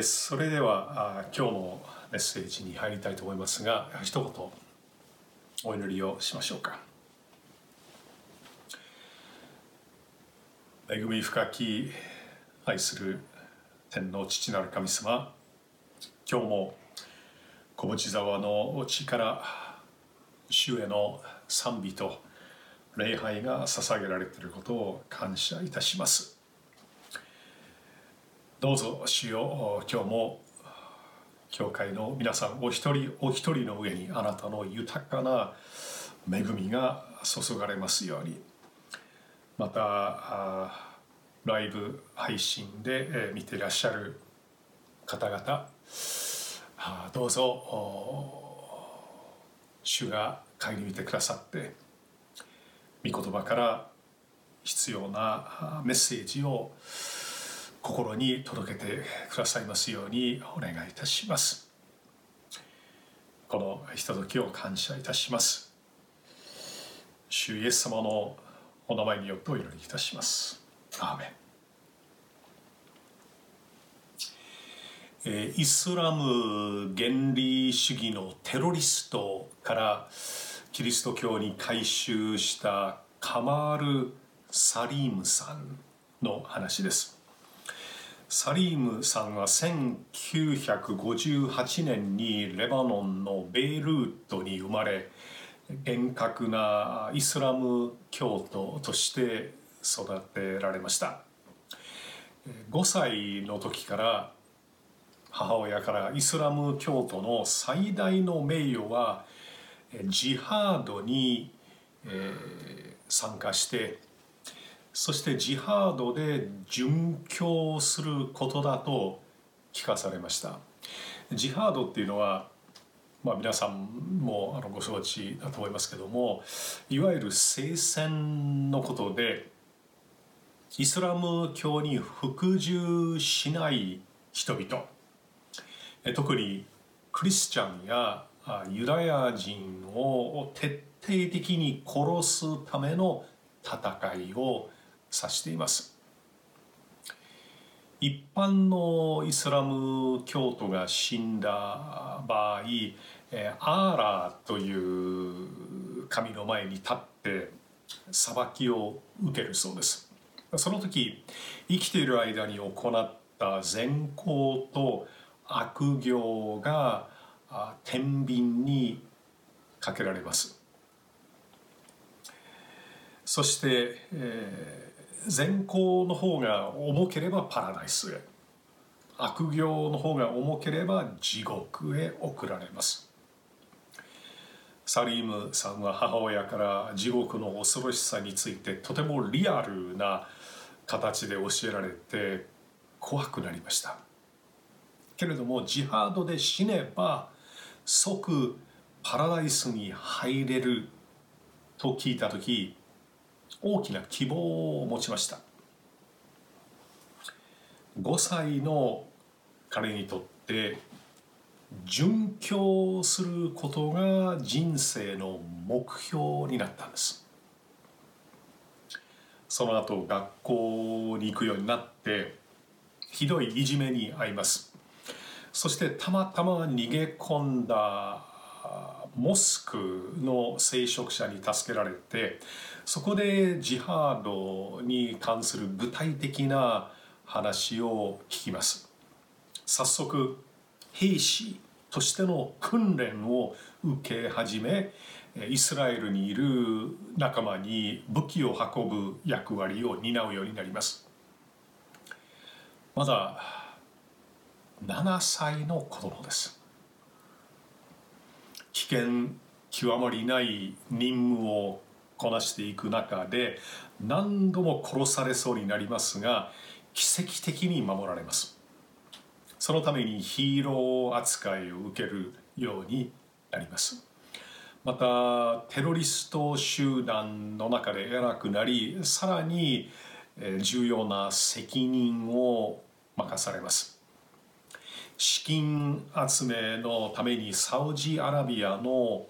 ーそれでは今日のメッセージに入りたいと思いますが一言お祈りをしましょうか。恵み深き愛する天の父なる神様今日も小淵沢の地から主への賛美と礼拝が捧げられていることを感謝いたします。どうぞ主よ今日も教会の皆さんお一人お一人の上にあなたの豊かな恵みが注がれますように。またライブ配信で見ていらっしゃる方々どうぞ主が顧みてくださって御言葉から必要なメッセージを心に届けてくださいますようにお願いいたします。このひとときを感謝いたします。主イエス様のお名前によってお祈りいたします。アーメン。えーイスラム原理主義のテロリストからキリスト教に改宗したカマール・サリームさんの話です。サリームさんは1958年にレバノンのベイルートに生まれ厳格なイスラム教徒として育てられました。5歳の時から母親からイスラム教徒の最大の名誉はジハードに、参加してそしてジハードで殉教することだと聞かされました。ジハードっていうのはまあ、皆さんもあのご承知だと思いますけどもいわゆる聖戦のことでイスラム教に服従しない人々え特にクリスチャンやユダヤ人を徹底的に殺すための戦いを指しています。一般のイスラム教徒が死んだ場合アーラーという神の前に立って裁きを受けるそうです。その時生きている間に行った善行と悪行が天秤にかけられます。そして、えー善行の方が重ければパラダイスへ。悪行の方が重ければ地獄へ送られます。サリームさんは母親から地獄の恐ろしさについてとてもリアルな形で教えられて怖くなりました。けれどもジハードで死ねば即パラダイスに入れると聞いた時大きな希望を持ちました。5歳の彼にとって殉教することが人生の目標になったんです。その後学校に行くようになってひどいいじめに遭います。そしてたまたま逃げ込んだモスクの聖職者に助けられてそこでジハードに関する具体的な話を聞きます。早速兵士としての訓練を受け始めイスラエルにいる仲間に武器を運ぶ役割を担うようになります。まだ7歳の子供です。危険極まりない任務をこなしていく中で何度も殺されそうになりますが奇跡的に守られます。そのためにヒーロー扱いを受けるようになります。またテロリスト集団の中で偉くなりさらにえ重要な責任を任されます。資金集めのためにサウジアラビアの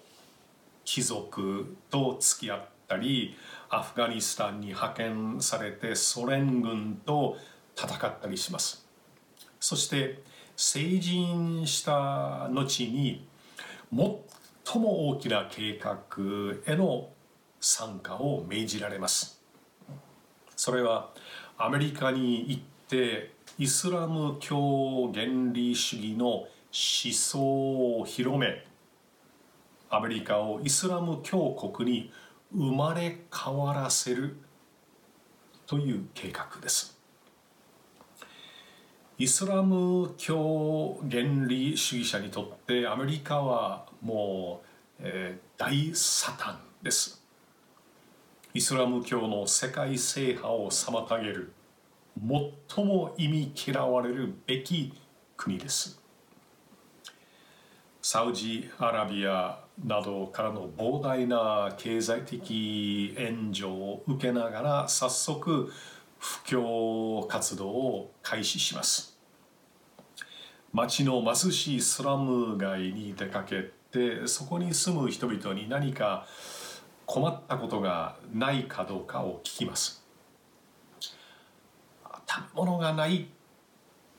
貴族と付き合ったりアフガニスタンに派遣されてソ連軍と戦ったりします。そして成人した後に最も大きな計画への参加を命じられます。それはアメリカに行ってイスラム教原理主義の思想を広めアメリカをイスラム教国に生まれ変わらせるという計画です。イスラム教原理主義者にとってアメリカはもう、えー、大サタンです。イスラム教の世界制覇を妨げる最も意味嫌われるべき国です。サウジアラビアなどからの膨大な経済的援助を受けながら早速布教活動を開始します。町の貧しいスラム街に出かけてそこに住む人々に何か困ったことがないかどうかを聞きます。食べ物がない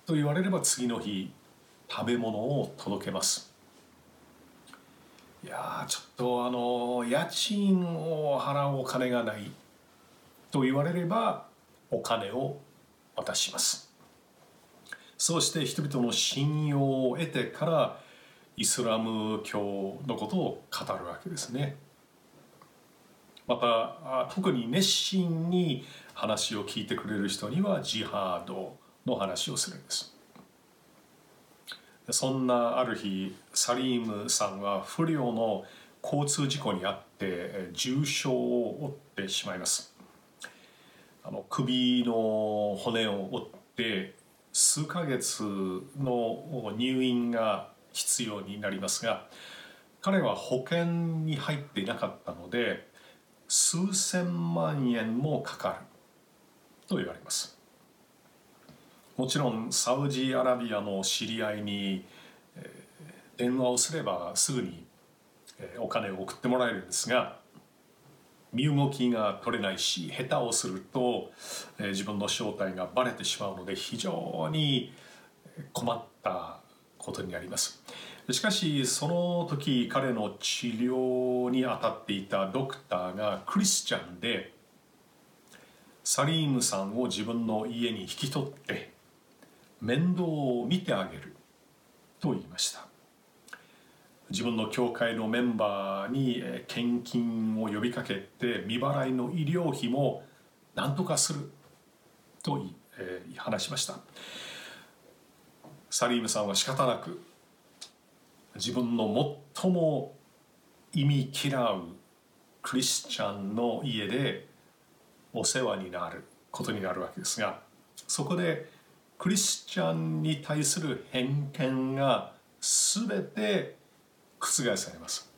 と言われれば次の日食べ物を届けます。いやちょっとあの家賃を払うお金がないと言われればお金を渡します。そうして人々の信用を得てからイスラム教のことを語るわけですね。また特に熱心に話を聞いてくれる人にはジハードの話をするんです。そんなある日サリームさんは不良の交通事故にあって重傷を負ってしまいます。あの首の骨を折って数ヶ月の入院が必要になりますが彼は保険に入っていなかったので数千万円もかかると言われます。もちろんサウジアラビアの知り合いに電話をすればすぐにお金を送ってもらえるんですが身動きが取れないし下手をすると自分の正体がバレてしまうので非常に困ったことになります。しかしその時彼の治療に当たっていたドクターがクリスチャンでサリームさんを自分の家に引き取って面倒を見てあげると言いました。自分の教会のメンバーに献金を呼びかけて未払いの医療費も何とかすると話しました。サリームさんは仕方なく自分の最も意味嫌うクリスチャンの家でお世話になることになるわけですがそこでクリスチャンに対する偏見が全て覆されます。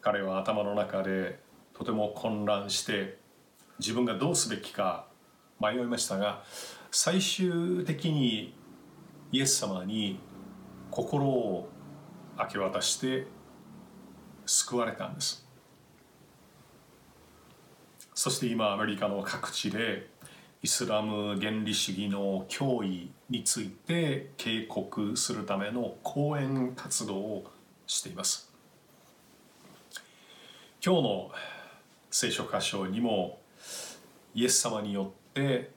彼は頭の中でとても混乱して自分がどうすべきか迷いましたが最終的にイエス様に心を明け渡して救われたんです。そして今アメリカの各地でイスラム原理主義の脅威について警告するための講演活動をしています。今日の聖書箇所にもイエス様によって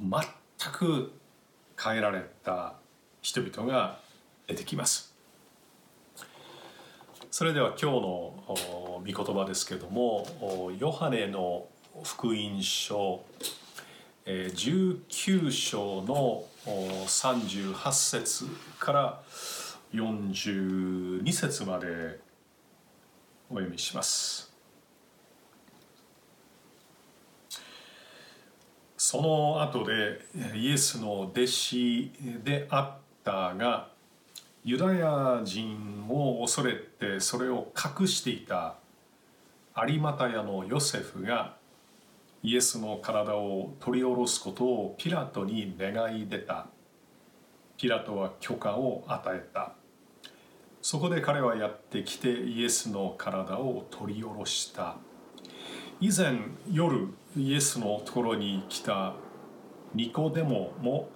全く変えられた人々が出てきます。それでは今日の御言葉ですけれどもヨハネの福音書19章の38節から42節までお読みします。その後でイエスの弟子であったがユダヤ人を恐れてそれを隠していた有股屋のヨセフがイエスの体を取り下ろすことをピラトに願い出た。ピラトは許可を与えた。そこで彼はやってきてイエスの体を取り下ろした。以前夜イエスのところに来たニコデモも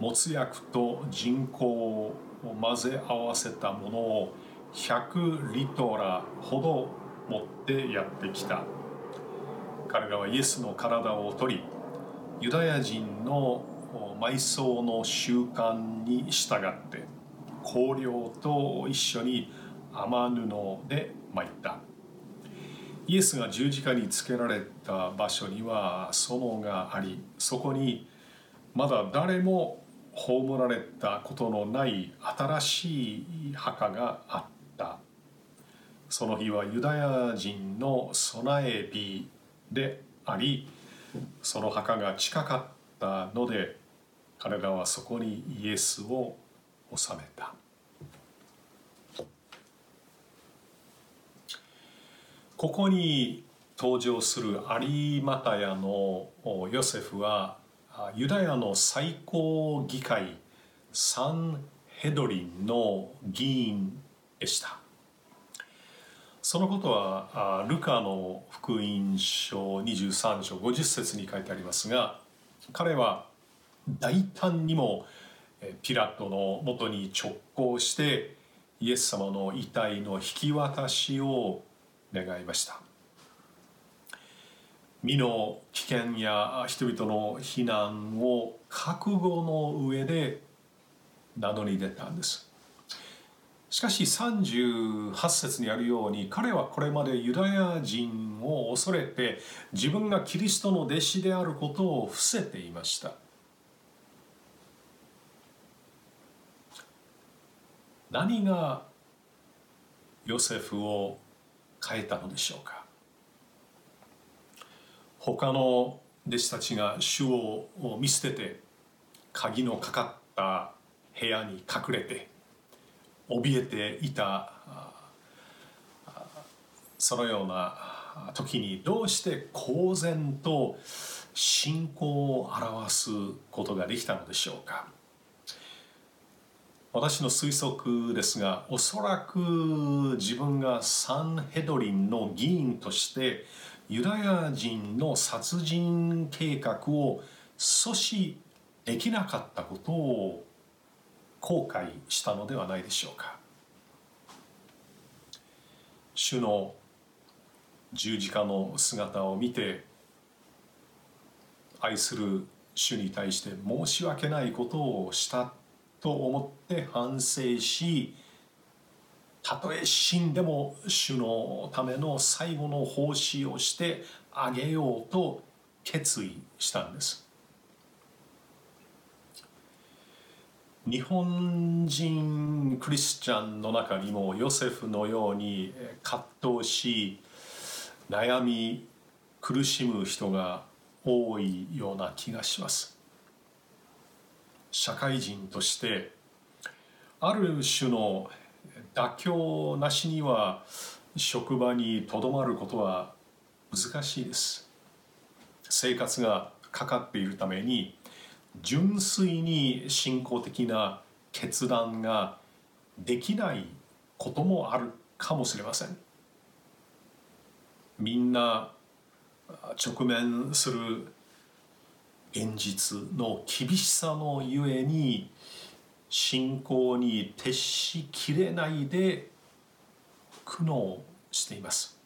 没薬と人工を混ぜ合わせたものを100リトラほど持ってやってきた。彼らはイエスの体を取りユダヤ人の埋葬の習慣に従って香料と一緒に雨布で巻いた。イエスが十字架につけられた場所には園がありそこにまだ誰も葬られたことのない新しい墓があった。その日はユダヤ人の備え日。でありその墓が近かったので彼らはそこにイエスを納めた。ここに登場するアリーマタヤのヨセフはユダヤの最高議会サンヘドリンの議員でした。そのことはルカの福音書23章50節に書いてありますが彼は大胆にもピラトのもとに直行してイエス様の遺体の引き渡しを願いました。身の危険や人々の避難を覚悟の上で名乗り出たんです。しかし38節にあるように彼はこれまでユダヤ人を恐れて自分がキリストの弟子であることを伏せていました。何がヨセフを変えたのでしょうか？他の弟子たちが主を見捨てて鍵のかかった部屋に隠れて怯えていたそのような時にどうして公然と信仰を表すことができたのでしょうか。私の推測ですがおそらく自分がサンヘドリンの議員としてユダヤ人の殺人計画を阻止できなかったことを後悔したのではないでしょうか。主の十字架の姿を見て愛する主に対して申し訳ないことをしたと思って反省したとえ死んでも主のための最後の奉仕をしてあげようと決意したんです。日本人クリスチャンの中にもヨセフのように葛藤し悩み苦しむ人が多いような気がします。社会人としてある種の妥協なしには職場にとどまることは難しいです。生活がかかっているために純粋に信仰的な決断ができないこともあるかもしれません。みんな直面する現実の厳しさのゆえに信仰に徹しきれないで苦悩しています。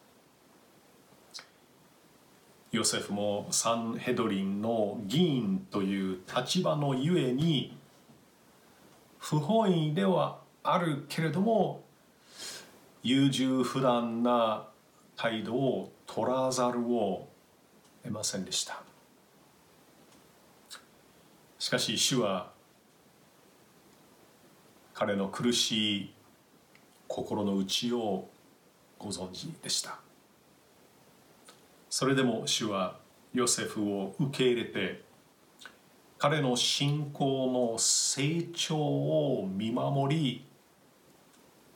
ヨセフもサンヘドリンの議員という立場のゆえに不本意ではあるけれども優柔不断な態度を取らざるを得ませんでした。しかし主は彼の苦しい心の内をご存知でした。それでも主はヨセフを受け入れて彼の信仰の成長を見守り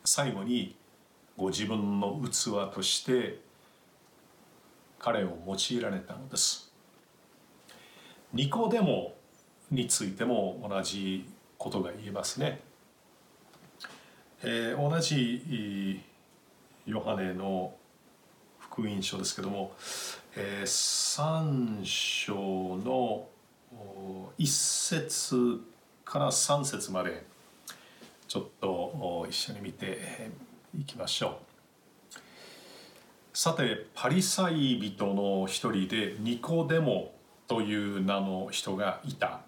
最後にご自分の器として彼を用いられたのですニコデモについても同じことが言えますね。えー、同じヨハネの福音書ですけども、えー、3章の1節から3節までちょっと一緒に見ていきましょう。さてパリサイ人の一人でニコデモという名の人がいた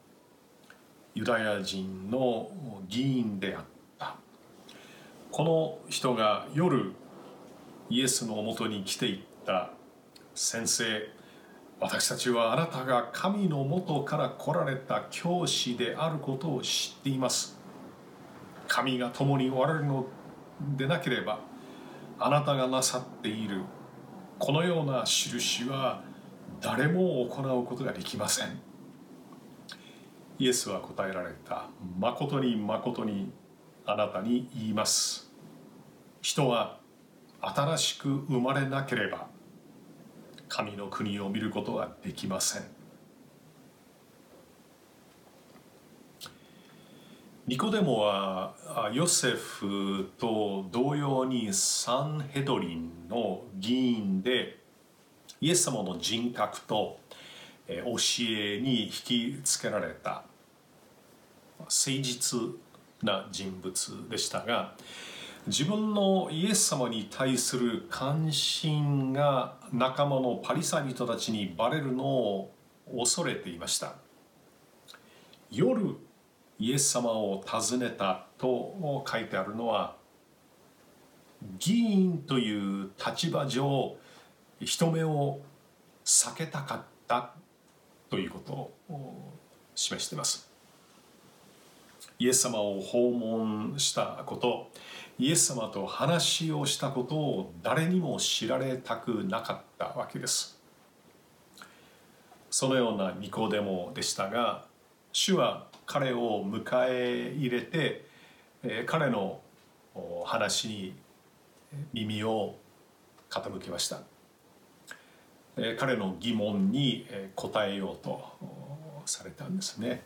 ユダヤ人の議員であったこの人が夜イエスのもとに来ていった先生私たちはあなたが神のもとから来られた教師であることを知っています。神が共におられるのでなければあなたがなさっているこのような印は誰も行うことができません。イエスは答えられた。誠に誠にあなたに言います。人は新しく生まれなければ神の国を見ることはできません。ニコデモはヨセフと同様にサンヘドリンの議員でイエス様の人格と教えに引きつけられた誠実な人物でしたが自分のイエス様に対する関心が仲間のパリサイ人たちにバレるのを恐れていました。夜イエス様を訪ねたと書いてあるのは議員という立場上人目を避けたかったということを示しています。イエス様を訪問したことイエス様と話をしたことを誰にも知られたくなかったわけです。そのようなニコデモでしたが主は彼を迎え入れて彼の話に耳を傾けました。彼の疑問に答えようとされたんですね。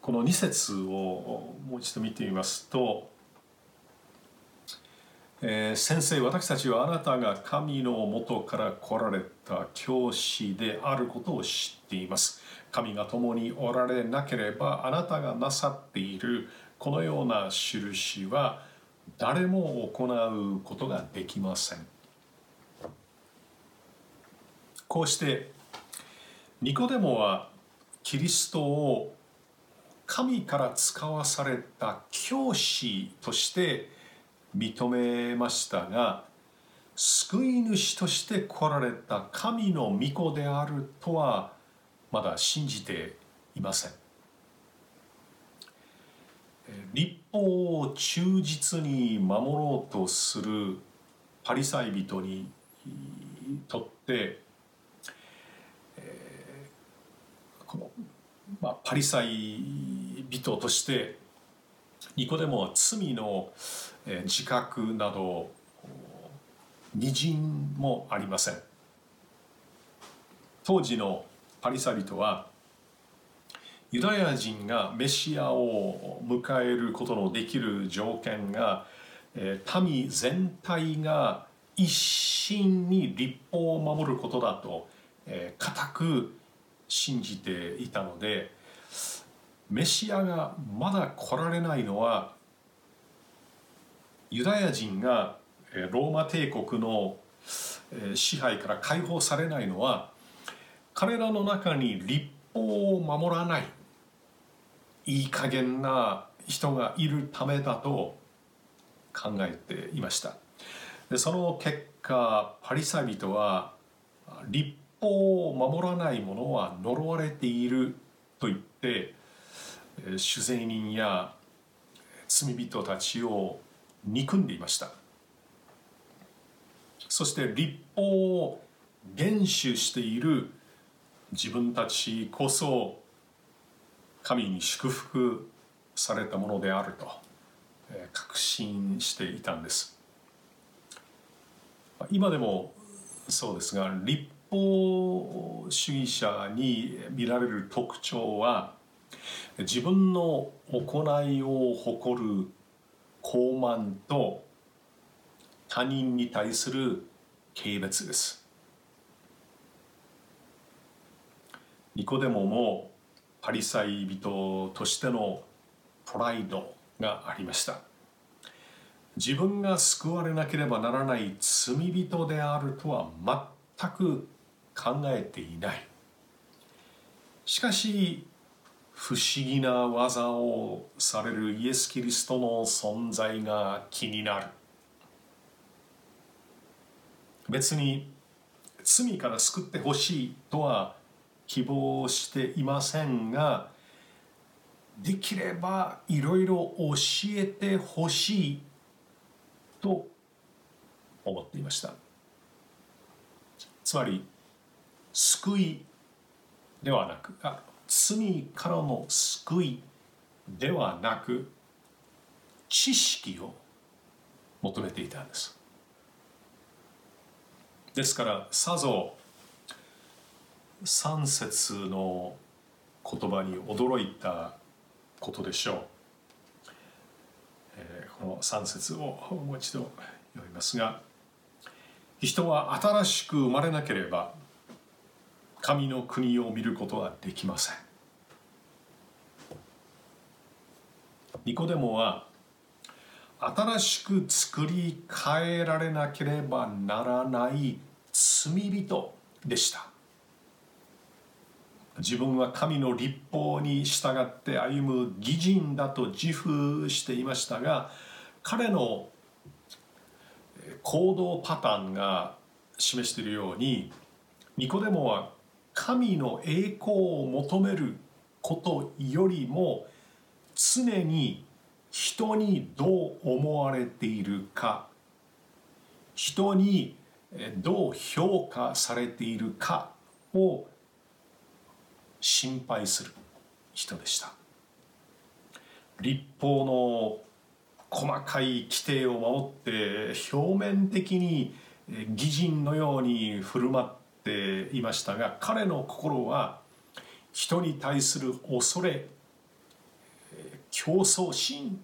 この2節をもう一度見てみますとえー、先生私たちはあなたが神のもとから来られた教師であることを知っています。神が共におられなければあなたがなさっているこのような印は誰も行うことができません。こうしてニコデモはキリストを神から使わされた教師として認めましたが救い主として来られた神の御子であるとはまだ信じていません。立法を忠実に守ろうとするパリサイ人にとって、えー、この、まあ、パリサイ人としてニコデモは罪のえ自覚など微塵もありません。当時のパリサリトはユダヤ人がメシアを迎えることのできる条件が民全体が一心に立法を守ることだと固く信じていたのでメシアがまだ来られないのはユダヤ人がローマ帝国の支配から解放されないのは彼らの中に立法を守らないいい加減な人がいるためだと考えていました。でその結果パリサイ人は立法を守らない者は呪われていると言って主税人や罪人たちを憎んでいました。そして立法を厳守している自分たちこそ神に祝福されたものであると確信していたんです。今でもそうですが立法主義者に見られる特徴は自分の行いを誇る傲慢と他人に対する軽蔑です。ニコデモもパリサイ人としてのプライドがありました。自分が救われなければならない罪人であるとは全く考えていない。しかし不思議な技をされるイエス・キリストの存在が気になる。別に罪から救ってほしいとは希望していませんができればいろいろ教えてほしいと思っていました。つまり救いではなくあ罪からの救いではなく知識を求めていたんです。ですからさぞ3節の言葉に驚いたことでしょう、えー、この3節をもう一度読みますが人は新しく生まれなければ神の国を見ることはできません。ニコデモは新しく作り変えられなければならない罪人でした。自分は神の立法に従って歩む義人だと自負していましたが彼の行動パターンが示しているようにニコデモは神の栄光を求めることよりも常に人にどう思われているか。人にどう評価されているかを心配する人でした。立法の細かい規定を守って表面的に義人のように振る舞っていましたが彼の心は人に対する恐れ競争心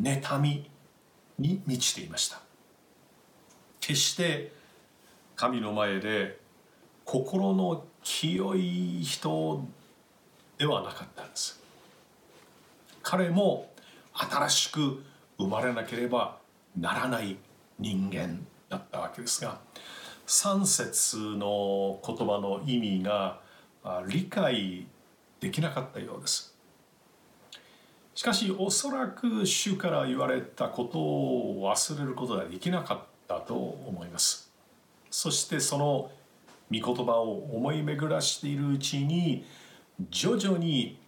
妬みに満ちていました。決して神の前で心の清い人ではなかったんです。彼も新しく生まれなければならない人間だったわけですが3節の言葉の意味が理解できなかったようです。しかしおそらく主から言われたことを忘れることができなかったと思います。そしてその御言葉を思い巡らしているうちに徐々に、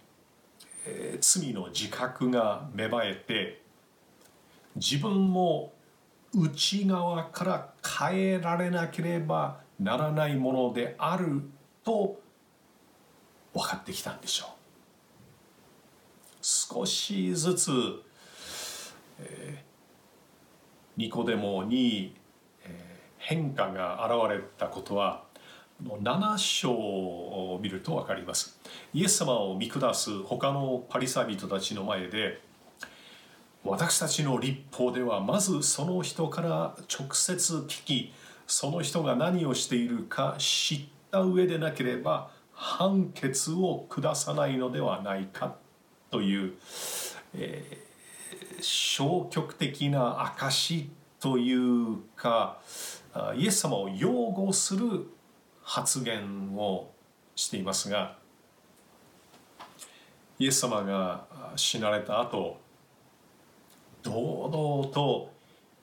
えー、罪の自覚が芽生えて自分も内側から変えられなければならないものであると分かってきたんでしょう。少しずつ、えー、ニコデモに、えー、変化が現れたことは7章を見ると分かります。イエス様を見下す他のパリサイ人たちの前で私たちの立法ではまずその人から直接聞きその人が何をしているか知った上でなければ判決を下さないのではないかという、えー、消極的な証というかイエス様を擁護する発言をしていますがイエス様が死なれた後堂々と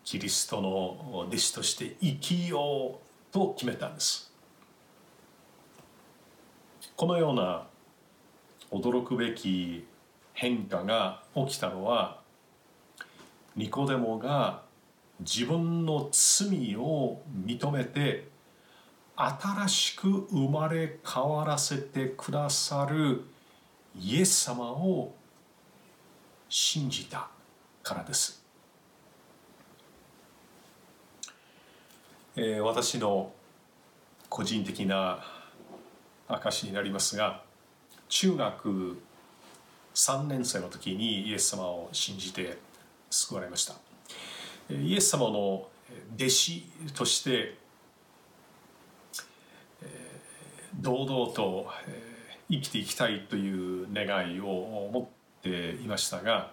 キリストの弟子として生きようと決めたんです。このような驚くべき変化が起きたのはニコデモが自分の罪を認めて新しく生まれ変わらせてくださるイエス様を信じた。からです、えー、私の個人的な証になりますが中学3年生の時にイエス様を信じて救われました。イエス様の弟子として堂々と生きていきたいという願いを持っっていましたが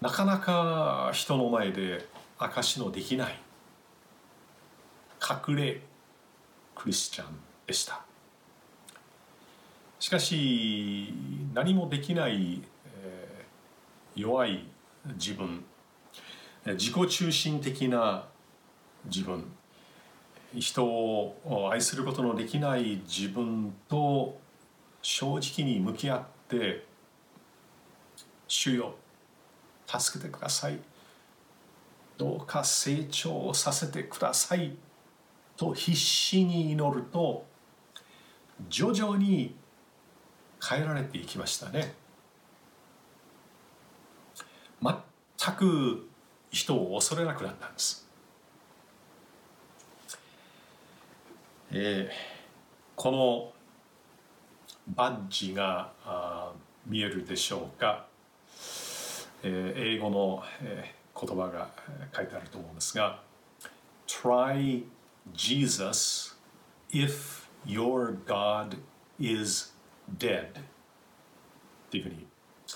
なかなか人の前で証しのできない。隠れクリスチャンでした。しかし何もできない、えー、弱い自分。自己中心的な自分。人を愛することのできない自分と正直に向き合って「主よ。助けてください」「どうか成長させてください」と必死に祈ると徐々に変えられていきましたね。全く人を恐れなくなったんです。えー、このバッジが見えるでしょうか、えー、英語の、えー、言葉が書いてあると思うんですが Try Jesus if your God is dead っていうふうに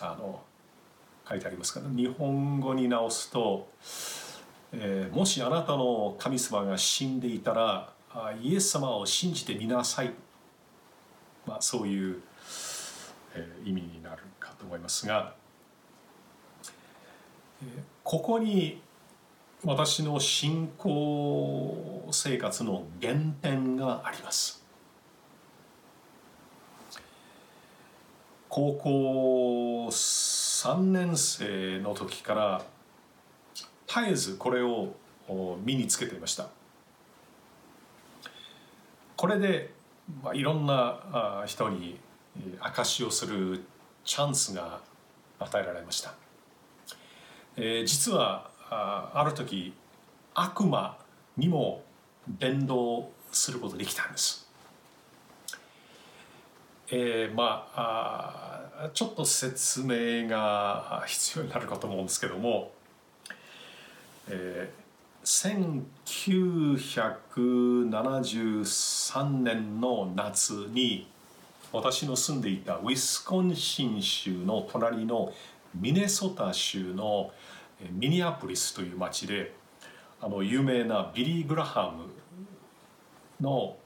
あの書いてありますから日本語に直すと、えー、もしあなたの神様が死んでいたらイエス様を信じてみなさい、まあ、そういう、えー、意味になるかと思いますが、ここに私の信仰生活の原点があります。高校3年生の時から絶えずこれを身につけていましたこれで、まあ、いろんな人に証しをするチャンスが与えられました、えー、実はあある時悪魔にも伝道することできたんです。えー、まあちょっと説明が必要になるかと思うんですけども、えー、1973年の夏に私の住んでいたウィスコンシン州の隣のミネソタ州のミニアポリスという町であの有名なビリー・グラハムの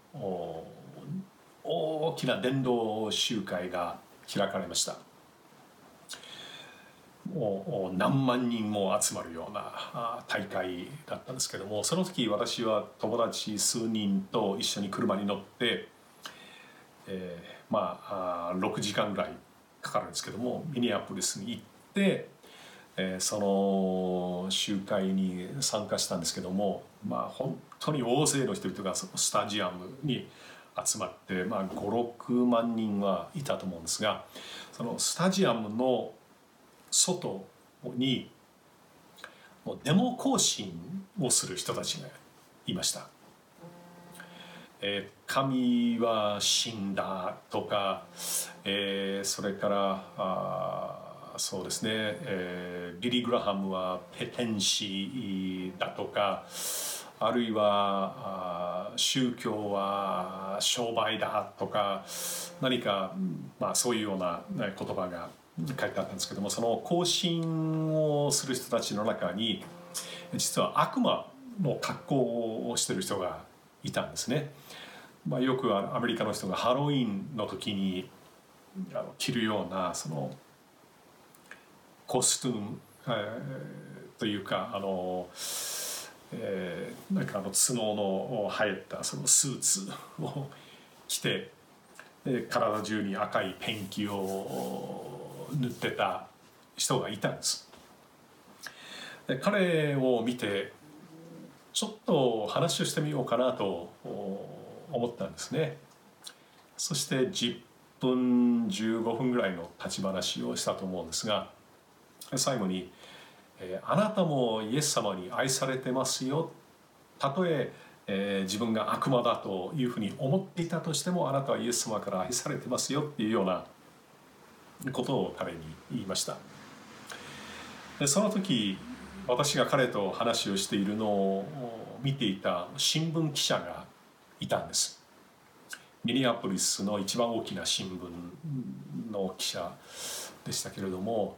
大きな伝道集会が開かれました。もう何万人も集まるような大会だったんですけどもその時私は友達数人と一緒に車に乗って、えー、まあ6時間ぐらいかかるんですけどもミニアポリスに行って、えー、その集会に参加したんですけどもまあ本当に大勢の人々がスタジアムに集まって、まあ、56万人はいたと思うんですがそのスタジアムの外にもうデモ行進をする人たちがいました。えー、神は死んだとか、えー、それからあそうですね、えー、ビリー・グラハムはペテンシーだとかあるいは宗教は商売だとか何か、まあ、そういうような言葉が書いてあったんですけどもその行進をする人たちの中に実は悪魔の格好をしてる人がいたんですね。まあ、よくアメリカの人がハロウィンの時に着るようなそのコスチューム、えー、というかあのえー、なんかあの角の生えたそのスーツを着て体中に赤いペンキを塗ってた人がいたんです。で彼を見てちょっと話をしてみようかなと思ったんですね。そして10分15分ぐらいの立ち話をしたと思うんですが最後にえー、あなたもイエス様に愛されてますよ。たとええー、自分が悪魔だというふうに思っていたとしてもあなたはイエス様から愛されてますよ。っていうようなことを彼に言いました。でその時私が彼と話をしているのを見ていた新聞記者がいたんです。ミニアポリスの一番大きな新聞の記者でしたけれども、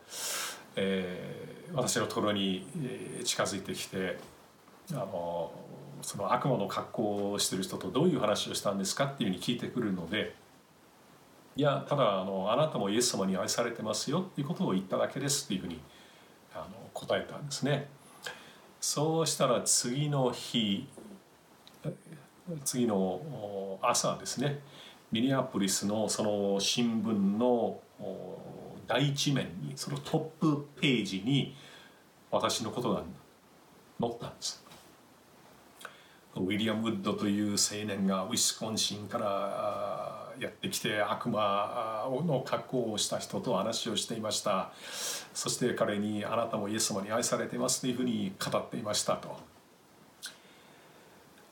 えー、私のところに近づいてきてあのその悪魔の格好をしてる人とどういう話をしたんですかっていうふうに聞いてくるのでいやただあのあなたもイエス様に愛されてますよっていうことを言っただけですっていうふうにあの答えたんですね。そうしたら次の日次の朝ですねミニアポリスのその新聞の第一面にそのトップページに私のことが載ったんです。ウィリアム・ウッドという青年がウィスコンシンからやってきて悪魔の格好をした人と話をしていました。そして彼にあなたもイエス様に愛されていますというふうに語っていましたと、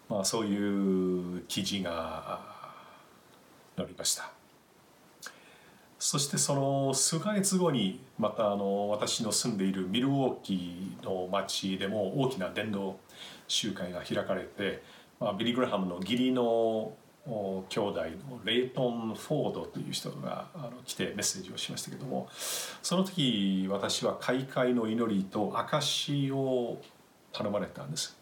まあ、そういう記事が載りました。そしてその数ヶ月後にまたあの私の住んでいるミルウォーキーの町でも大きな伝道集会が開かれて、まあ、ビリー・グラハムの義理の兄弟のレイトン・フォードという人があの来てメッセージをしましたけどもその時私は開会の祈りと証を頼まれたんです。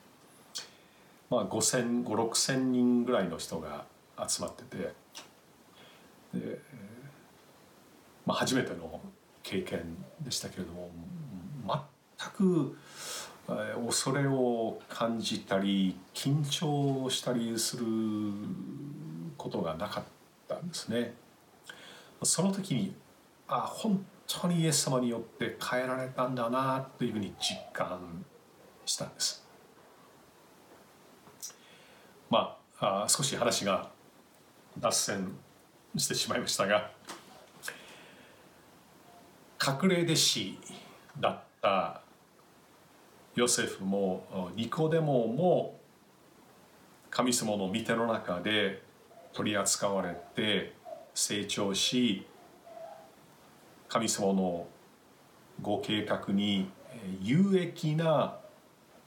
まあ、5000、6000人ぐらいの人が集まっててで、まあ、初めての経験でしたけれども全く恐れを感じたり緊張したりすることがなかったんですね。その時にあ本当にイエス様によって変えられたんだなというふうに実感したんです。まああ少し話が脱線してしまいましたが隠れ弟子だったヨセフもニコデモも神様の御手の中で取り扱われて成長し神様のご計画に有益な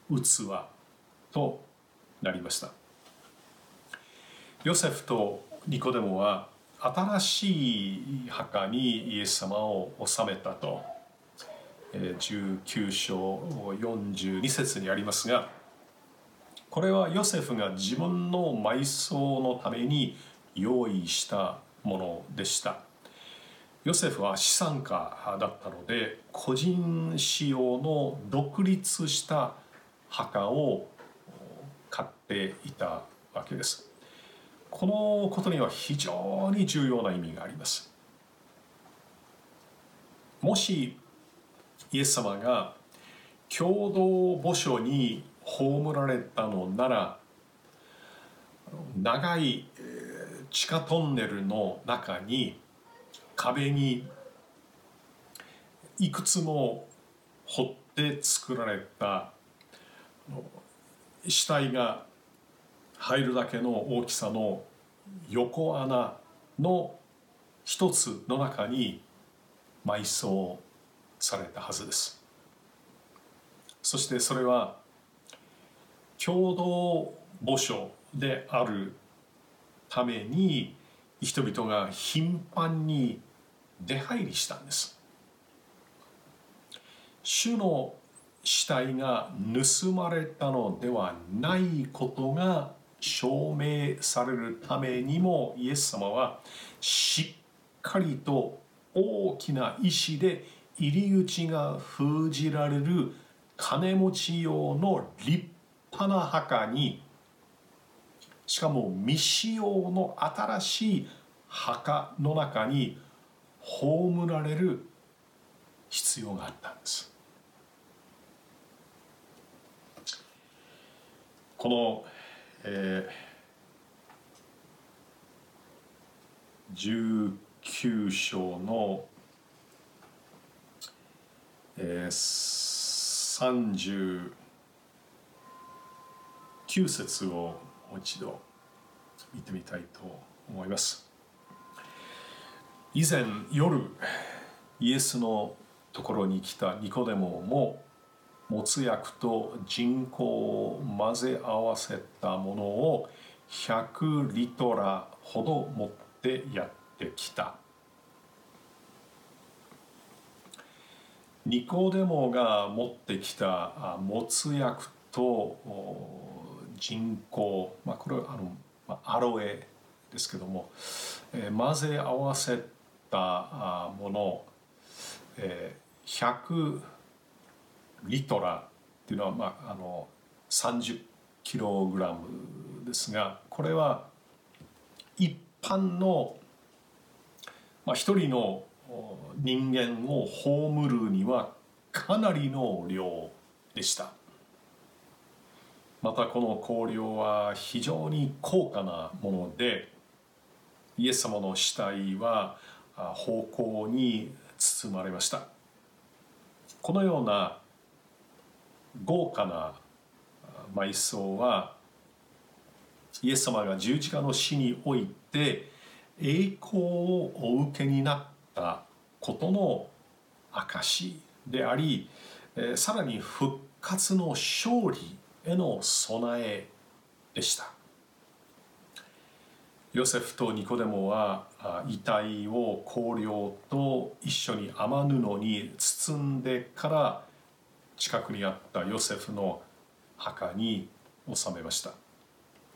器となりました。ヨセフとニコデモは新しい墓にイエス様を納めたと。19章42節にありますがこれはヨセフが自分の埋葬のために用意したものでした。ヨセフは資産家だったので個人使用の独立した墓を買っていたわけです。このことには非常に重要な意味があります。もしイエス様が共同墓所に葬られたのなら長い地下トンネルの中に壁にいくつも掘って作られた死体が入るだけの大きさの横穴の一つの中に埋葬されたはずです。そしてそれは共同墓所であるために人々が頻繁に出入りしたんです。主の死体が盗まれたのではないことが証明されるためにもイエス様はしっかりと大きな意志で入り口が封じられる金持ち用の立派な墓にしかも未使用の新しい墓の中に葬られる必要があったんです。この、えー、19章のえー、39節をもう一度見てみたいと思います。以前夜イエスのところに来たニコデモももつ薬と人工を混ぜ合わせたものを100リトラほど持ってやってきた。ニコデモが持ってきた没薬と人工、まあ、これはあの、まあ、アロエですけども、えー、混ぜ合わせたもの、えー、100リトラっていうのは、まあ、あの30キログラムですがこれは一般の、まあ、一人の人間を葬るにはかなりの量でした。またこの香料は非常に高価なものでイエス様の死体は方向に包まれました。このような豪華な埋葬はイエス様が十字架の死において栄光をお受けになったことの証でありさらに復活の勝利への備えでした。ヨセフとニコデモは遺体を香料と一緒に雨布に包んでから近くにあったヨセフの墓に収めました。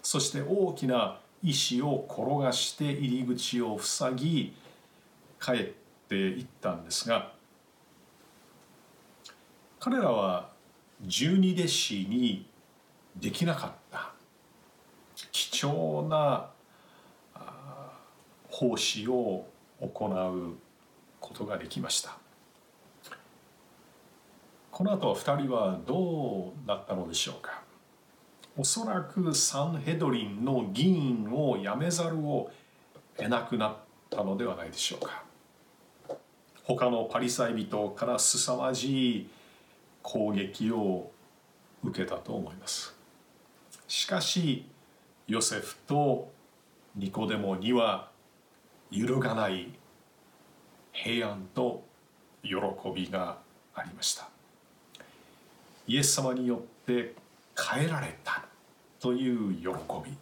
そして大きな石を転がして入り口を塞ぎ帰っていったんですが彼らは十二弟子にできなかった。貴重な奉仕を行うことができました。この後2人はどうなったのでしょうか？おそらくサンヘドリンの議員を辞めざるを得なくなったのではないでしょうか？他のパリサイ人から凄まじい攻撃を受けたと思います。しかしヨセフとニコデモには揺るがない平安と喜びがありました。イエス様によって変えられたという喜び。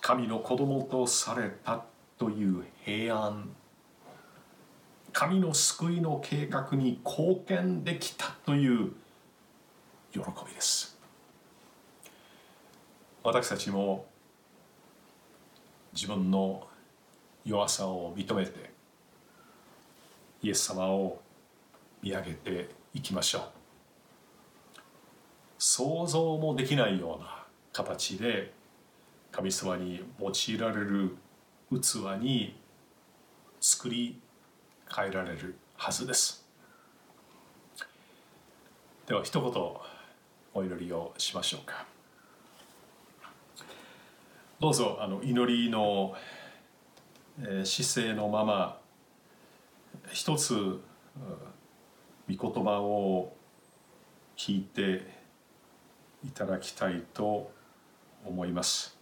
神の子供とされたという平安。神の救いの計画に貢献できたという喜びです。私たちも自分の弱さを認めてイエス様を見上げていきましょう。想像もできないような形で神様に用いられる器に作り変えられるはずです。では一言お祈りをしましょうか。どうぞあの祈りの姿勢のまま一つ御言葉を聞いていただきたいと思います。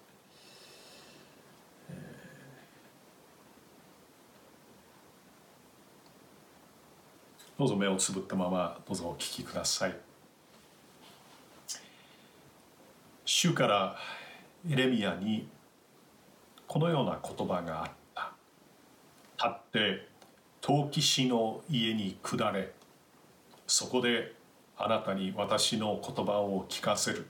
どうぞ目をつぶったままどうぞお聞きください。主からエレミアにこのような言葉があった。立って陶器師の家に下れそこであなたに私の言葉を聞かせる。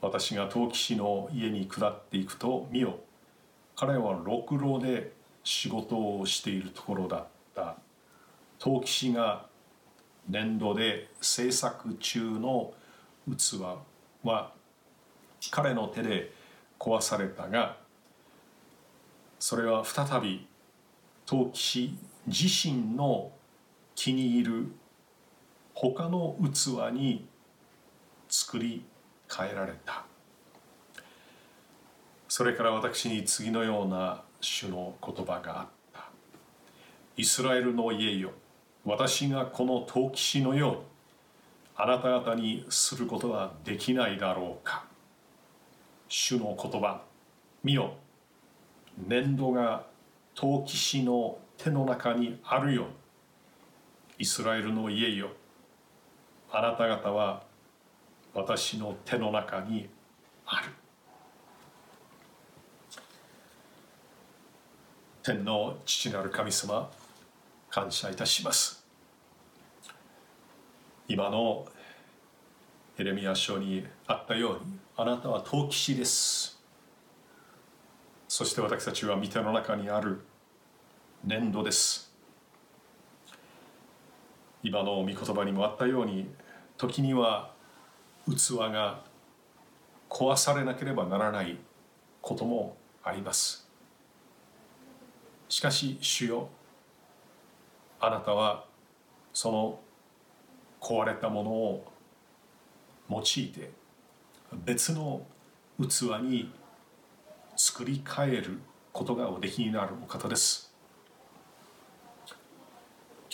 私が陶器師の家に下っていくと見よ。彼は六郎で仕事をしているところだった。陶器師が粘土で制作中の器は彼の手で壊されたがそれは再び陶器師自身の気に入る他の器に作り変えられた。それから私に次のような主の言葉があった。イスラエルの家よ私がこの陶器師のようにあなた方にすることはできないだろうか。主の言葉見よ粘土が陶器師の手の中にあるよイスラエルの家よあなた方は私の手の中にある。天皇父なる神様感謝いたします。今のエレミア書にあったようにあなたは陶器師です。そして私たちは御手の中にある粘土です。今の御言葉にもあったように時には器が壊されなければならないこともあります。しかし主よあなたはその壊れたものを用いて別の器に作り変えることがおできになるお方です。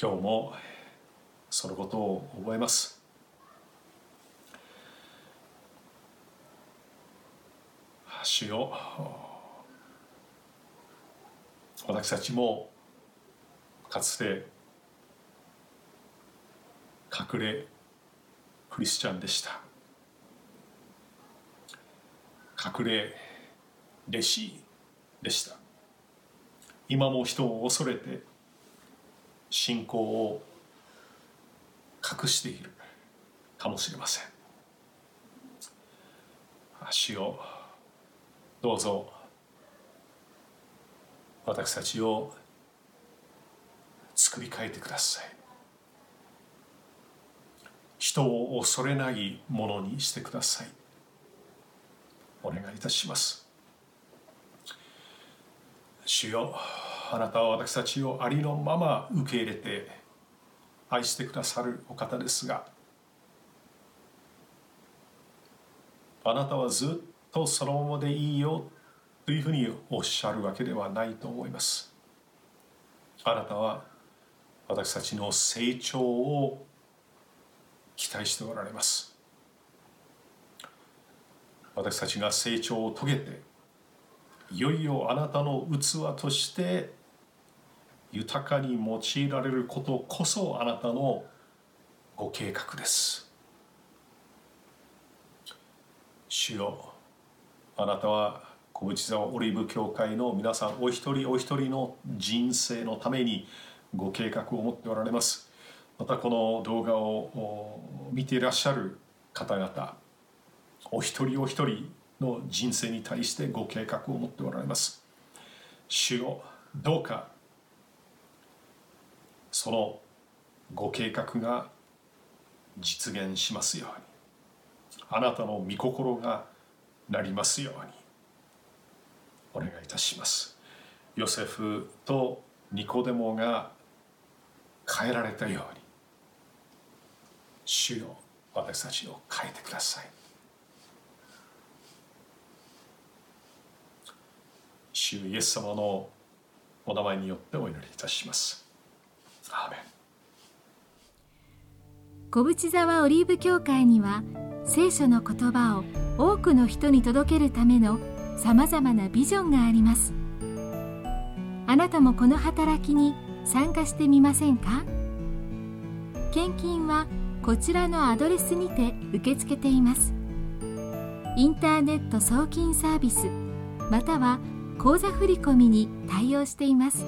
今日もそのことを覚えます。主よ。私たちもかつて隠れクリスチャンでした。隠れ弟子でした。今も人を恐れて信仰を隠しているかもしれません。主よ。どうぞ。私たちを作り変えてください。人を恐れないものにしてください。お願いいたします。主よあなたは私たちをありのまま受け入れて愛してくださるお方ですがあなたはずっとそのままでいいよというふうにおっしゃるわけではないと思います。あなたは私たちの成長を期待しておられます。私たちが成長を遂げていよいよあなたの器として豊かに用いられることこそあなたのご計画です。主よあなたは小淵沢オリーブ教会の皆さんお一人お一人の人生のためにご計画を持っておられます。またこの動画を見ていらっしゃる方々お一人お一人の人生に対してご計画を持っておられます。主よどうかそのご計画が実現しますように。あなたの御心がなりますようにお願いいたします。ヨセフとニコデモが変えられたように主よ私たちを変えてください。主イエス様のお名前によってお祈りいたします。アーメン。小淵沢オリーブ教会には聖書の言葉を多くの人に届けるためのさまざまなビジョンがあります。あなたもこの働きに参加してみませんか？献金はこちらのアドレスにて受け付けています。インターネット送金サービスまたは口座振込に対応しています。